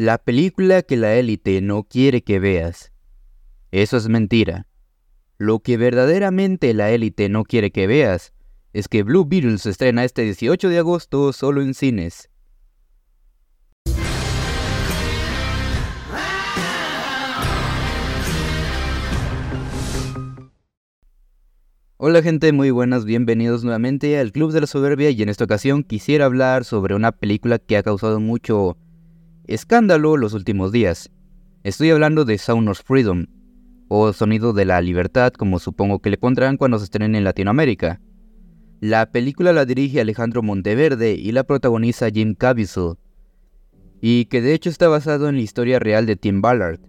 La película que la élite no quiere que veas. Eso es mentira. Lo que verdaderamente la élite no quiere que veas es que Blue Beetle se estrena este 18 de agosto solo en cines. Hola gente, muy buenas, bienvenidos nuevamente al Club de la Soberbia y en esta ocasión quisiera hablar sobre una película que ha causado mucho escándalo los últimos días. Estoy hablando de Sound of Freedom, o Sonido de la Libertad como supongo que le pondrán cuando se estrene en Latinoamérica. La película la dirige Alejandro Monteverde y la protagoniza Jim Caviezel, y que de hecho está basado en la historia real de Tim Ballard.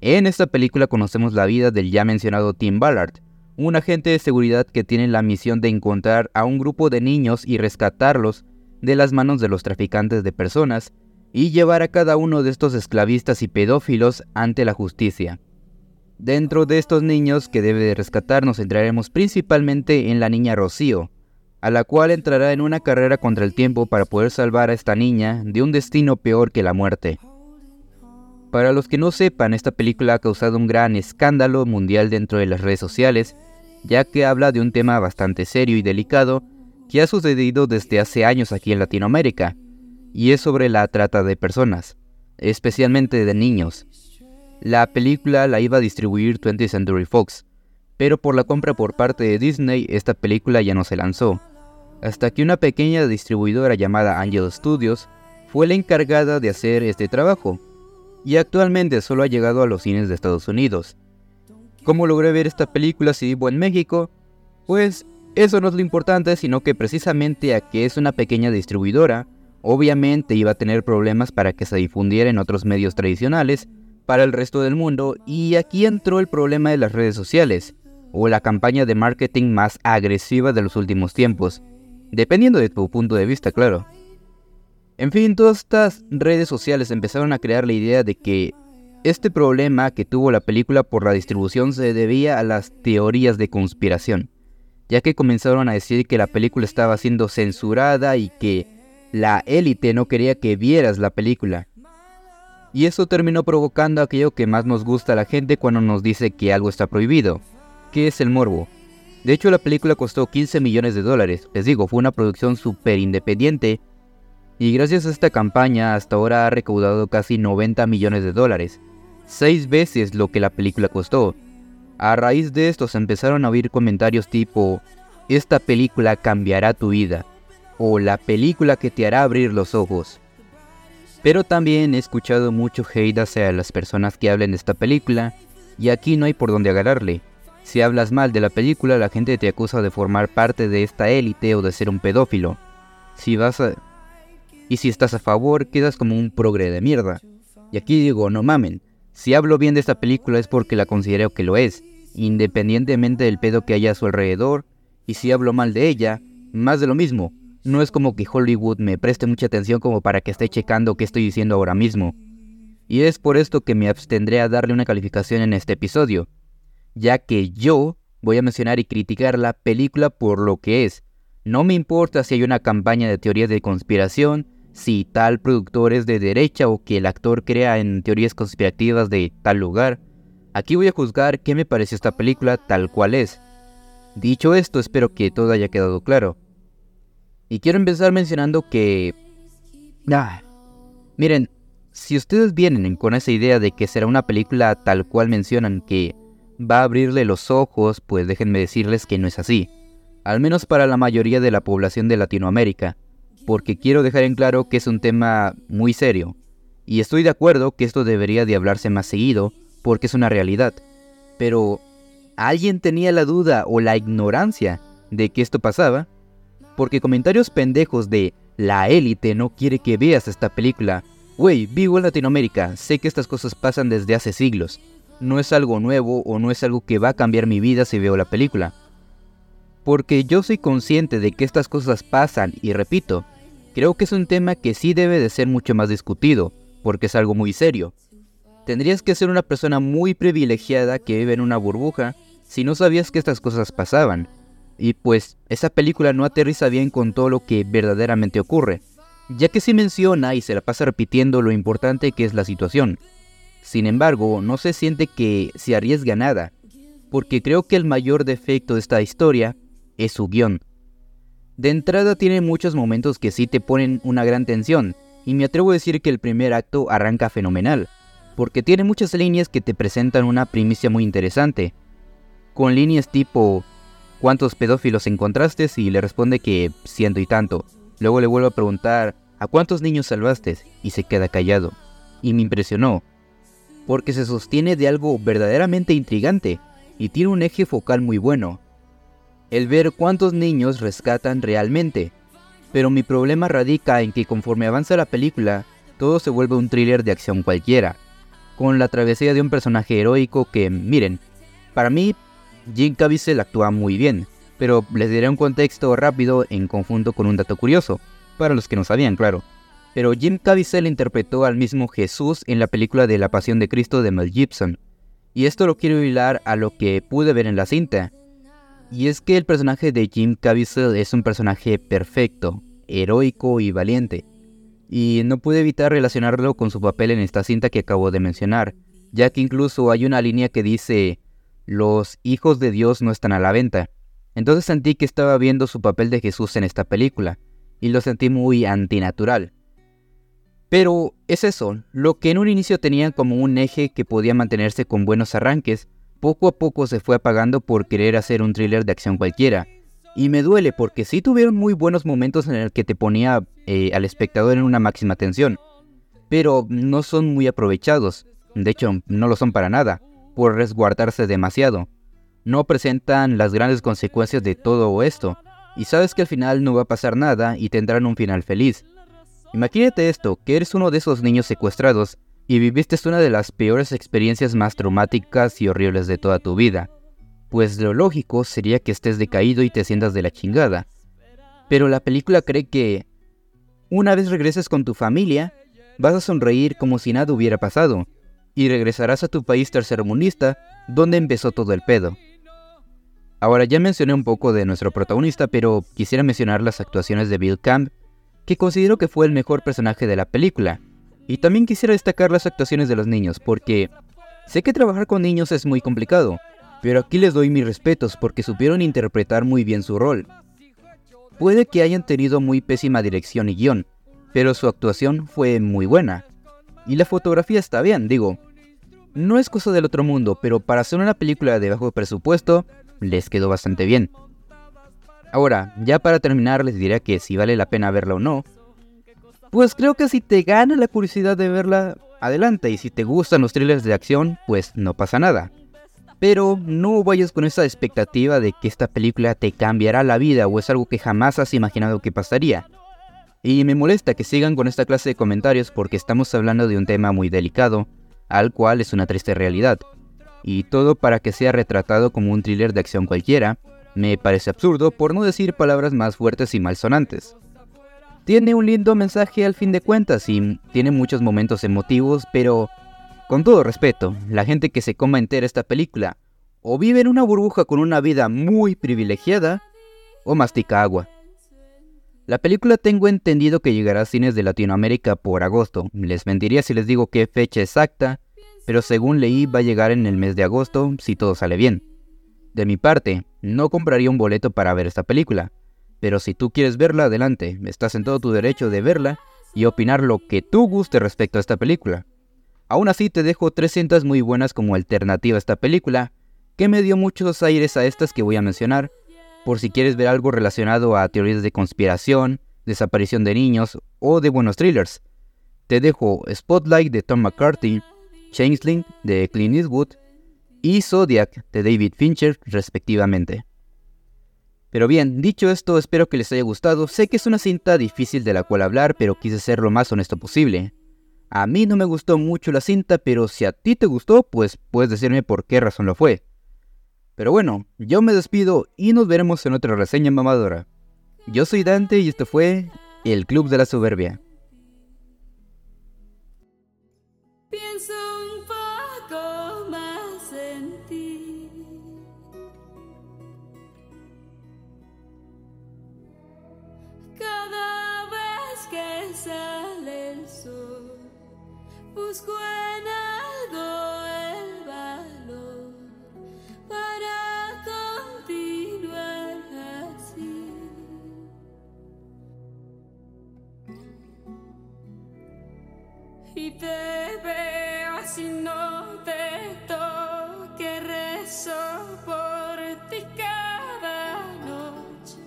En esta película conocemos la vida del ya mencionado Tim Ballard, un agente de seguridad que tiene la misión de encontrar a un grupo de niños y rescatarlos de las manos de los traficantes de personas y llevar a cada uno de estos esclavistas y pedófilos ante la justicia. Dentro de estos niños que debe de rescatar nos centraremos principalmente en la niña Rocío, a la cual entrará en una carrera contra el tiempo para poder salvar a esta niña de un destino peor que la muerte. Para los que no sepan, esta película ha causado un gran escándalo mundial dentro de las redes sociales, ya que habla de un tema bastante serio y delicado que ha sucedido desde hace años aquí en Latinoamérica, y es sobre la trata de personas, especialmente de niños. La película la iba a distribuir 20th Century Fox, pero por la compra por parte de Disney esta película ya no se lanzó, hasta que una pequeña distribuidora llamada Angel Studios fue la encargada de hacer este trabajo, y actualmente solo ha llegado a los cines de Estados Unidos. ¿Cómo logré ver esta película si vivo en México? Pues eso no es lo importante, sino que precisamente a que es una pequeña distribuidora, obviamente iba a tener problemas para que se difundiera en otros medios tradicionales para el resto del mundo y aquí entró el problema de las redes sociales, o la campaña de marketing más agresiva de los últimos tiempos, dependiendo de tu punto de vista, claro. En fin, todas estas redes sociales empezaron a crear la idea de que este problema que tuvo la película por la distribución se debía a las teorías de conspiración, ya que comenzaron a decir que la película estaba siendo censurada y que la élite no quería que vieras la película. Y eso terminó provocando aquello que más nos gusta a la gente cuando nos dice que algo está prohibido, que es el morbo. De hecho, la película costó 15 millones de dólares, les digo, fue una producción súper independiente, y gracias a esta campaña hasta ahora ha recaudado casi 90 millones de dólares, seis veces lo que la película costó. A raíz de esto se empezaron a oír comentarios tipo, esta película cambiará tu vida, o la película que te hará abrir los ojos. Pero también he escuchado mucho hate hacia las personas que hablen de esta película, y aquí no hay por dónde agarrarle. Si hablas mal de la película, la gente te acusa de formar parte de esta élite o de ser un pedófilo. Si vas a... Y si estás a favor, quedas como un progre de mierda. Y aquí digo, no mamen, si hablo bien de esta película es porque la considero que lo es, independientemente del pedo que haya a su alrededor, y si hablo mal de ella, más de lo mismo. No es como que Hollywood me preste mucha atención como para que esté checando qué estoy diciendo ahora mismo. Y es por esto que me abstendré a darle una calificación en este episodio, ya que yo voy a mencionar y criticar la película por lo que es. No me importa si hay una campaña de teorías de conspiración, si tal productor es de derecha o que el actor crea en teorías conspirativas de tal lugar. Aquí voy a juzgar qué me pareció esta película tal cual es. Dicho esto, espero que todo haya quedado claro. Y quiero empezar mencionando que... Ah, miren, si ustedes vienen con esa idea de que será una película tal cual mencionan que va a abrirle los ojos, pues déjenme decirles que no es así. Al menos para la mayoría de la población de Latinoamérica porque quiero dejar en claro que es un tema muy serio, y estoy de acuerdo que esto debería de hablarse más seguido, porque es una realidad. Pero, ¿alguien tenía la duda o la ignorancia de que esto pasaba? Porque comentarios pendejos de la élite no quiere que veas esta película. Wey, vivo en Latinoamérica, sé que estas cosas pasan desde hace siglos. No es algo nuevo o no es algo que va a cambiar mi vida si veo la película. Porque yo soy consciente de que estas cosas pasan y repito, Creo que es un tema que sí debe de ser mucho más discutido, porque es algo muy serio. Tendrías que ser una persona muy privilegiada que vive en una burbuja si no sabías que estas cosas pasaban. Y pues esa película no aterriza bien con todo lo que verdaderamente ocurre. ya que sí menciona y se la pasa repitiendo lo importante que es la situación. Sin embargo, no se siente que se arriesga nada, porque creo que el mayor defecto de esta historia es su guion. De entrada tiene muchos momentos que sí te ponen una gran tensión, y me atrevo a decir que el primer acto arranca fenomenal, porque tiene muchas líneas que te presentan una primicia muy interesante, con líneas tipo ¿cuántos pedófilos encontraste? y le responde que ciento y tanto. Luego le vuelvo a preguntar ¿a cuántos niños salvaste? y se queda callado. Y me impresionó, porque se sostiene de algo verdaderamente intrigante y tiene un eje focal muy bueno. El ver cuántos niños rescatan realmente. Pero mi problema radica en que conforme avanza la película, todo se vuelve un thriller de acción cualquiera, con la travesía de un personaje heroico que, miren, para mí Jim Caviezel actúa muy bien, pero les diré un contexto rápido en conjunto con un dato curioso, para los que no sabían, claro. Pero Jim Caviezel interpretó al mismo Jesús en la película de La Pasión de Cristo de Mel Gibson, y esto lo quiero hilar a lo que pude ver en la cinta. Y es que el personaje de Jim Caviezel es un personaje perfecto, heroico y valiente. Y no pude evitar relacionarlo con su papel en esta cinta que acabo de mencionar, ya que incluso hay una línea que dice, los hijos de Dios no están a la venta. Entonces sentí que estaba viendo su papel de Jesús en esta película, y lo sentí muy antinatural. Pero es eso, lo que en un inicio tenían como un eje que podía mantenerse con buenos arranques, poco a poco se fue apagando por querer hacer un thriller de acción cualquiera. Y me duele porque sí tuvieron muy buenos momentos en el que te ponía eh, al espectador en una máxima tensión, pero no son muy aprovechados, de hecho no lo son para nada por resguardarse demasiado. No presentan las grandes consecuencias de todo esto, y sabes que al final no va a pasar nada y tendrán un final feliz. Imagínate esto, que eres uno de esos niños secuestrados y viviste una de las peores experiencias más traumáticas y horribles de toda tu vida. Pues lo lógico sería que estés decaído y te sientas de la chingada. Pero la película cree que una vez regreses con tu familia, vas a sonreír como si nada hubiera pasado, y regresarás a tu país tercermundista, donde empezó todo el pedo. Ahora ya mencioné un poco de nuestro protagonista, pero quisiera mencionar las actuaciones de Bill Camp, que considero que fue el mejor personaje de la película. Y también quisiera destacar las actuaciones de los niños, porque sé que trabajar con niños es muy complicado, pero aquí les doy mis respetos porque supieron interpretar muy bien su rol. Puede que hayan tenido muy pésima dirección y guion, pero su actuación fue muy buena. Y la fotografía está bien, digo, no es cosa del otro mundo, pero para hacer una película de bajo presupuesto, les quedó bastante bien. Ahora, ya para terminar les diré que si vale la pena verla o no, pues creo que si te gana la curiosidad de verla, adelante, y si te gustan los thrillers de acción, pues no pasa nada. Pero no vayas con esa expectativa de que esta película te cambiará la vida o es algo que jamás has imaginado que pasaría. Y me molesta que sigan con esta clase de comentarios porque estamos hablando de un tema muy delicado, al cual es una triste realidad. Y todo para que sea retratado como un thriller de acción cualquiera, me parece absurdo por no decir palabras más fuertes y malsonantes. Tiene un lindo mensaje al fin de cuentas y tiene muchos momentos emotivos, pero con todo respeto, la gente que se coma entera esta película o vive en una burbuja con una vida muy privilegiada o mastica agua. La película tengo entendido que llegará a cines de Latinoamérica por agosto. Les mentiría si les digo qué fecha exacta, pero según leí va a llegar en el mes de agosto si todo sale bien. De mi parte, no compraría un boleto para ver esta película, pero si tú quieres verla, adelante, estás en todo tu derecho de verla y opinar lo que tú guste respecto a esta película. Aún así te dejo tres cintas muy buenas como alternativa a esta película, que me dio muchos aires a estas que voy a mencionar, por si quieres ver algo relacionado a teorías de conspiración, desaparición de niños o de buenos thrillers. Te dejo Spotlight de Tom McCarthy, Changeling de Clint Eastwood y Zodiac de David Fincher respectivamente. Pero bien, dicho esto, espero que les haya gustado. Sé que es una cinta difícil de la cual hablar, pero quise ser lo más honesto posible. A mí no me gustó mucho la cinta, pero si a ti te gustó, pues puedes decirme por qué razón lo fue. Pero bueno, yo me despido y nos veremos en otra reseña mamadora. Yo soy Dante y esto fue El Club de la Soberbia. Pienso un poco más en ti. Cada vez que sale el sol, busco el Y te veo así, no te toque, rezo por ti cada noche.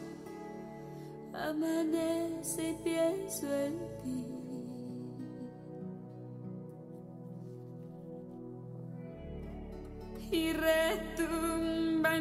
Amanece y pienso en ti. y retumba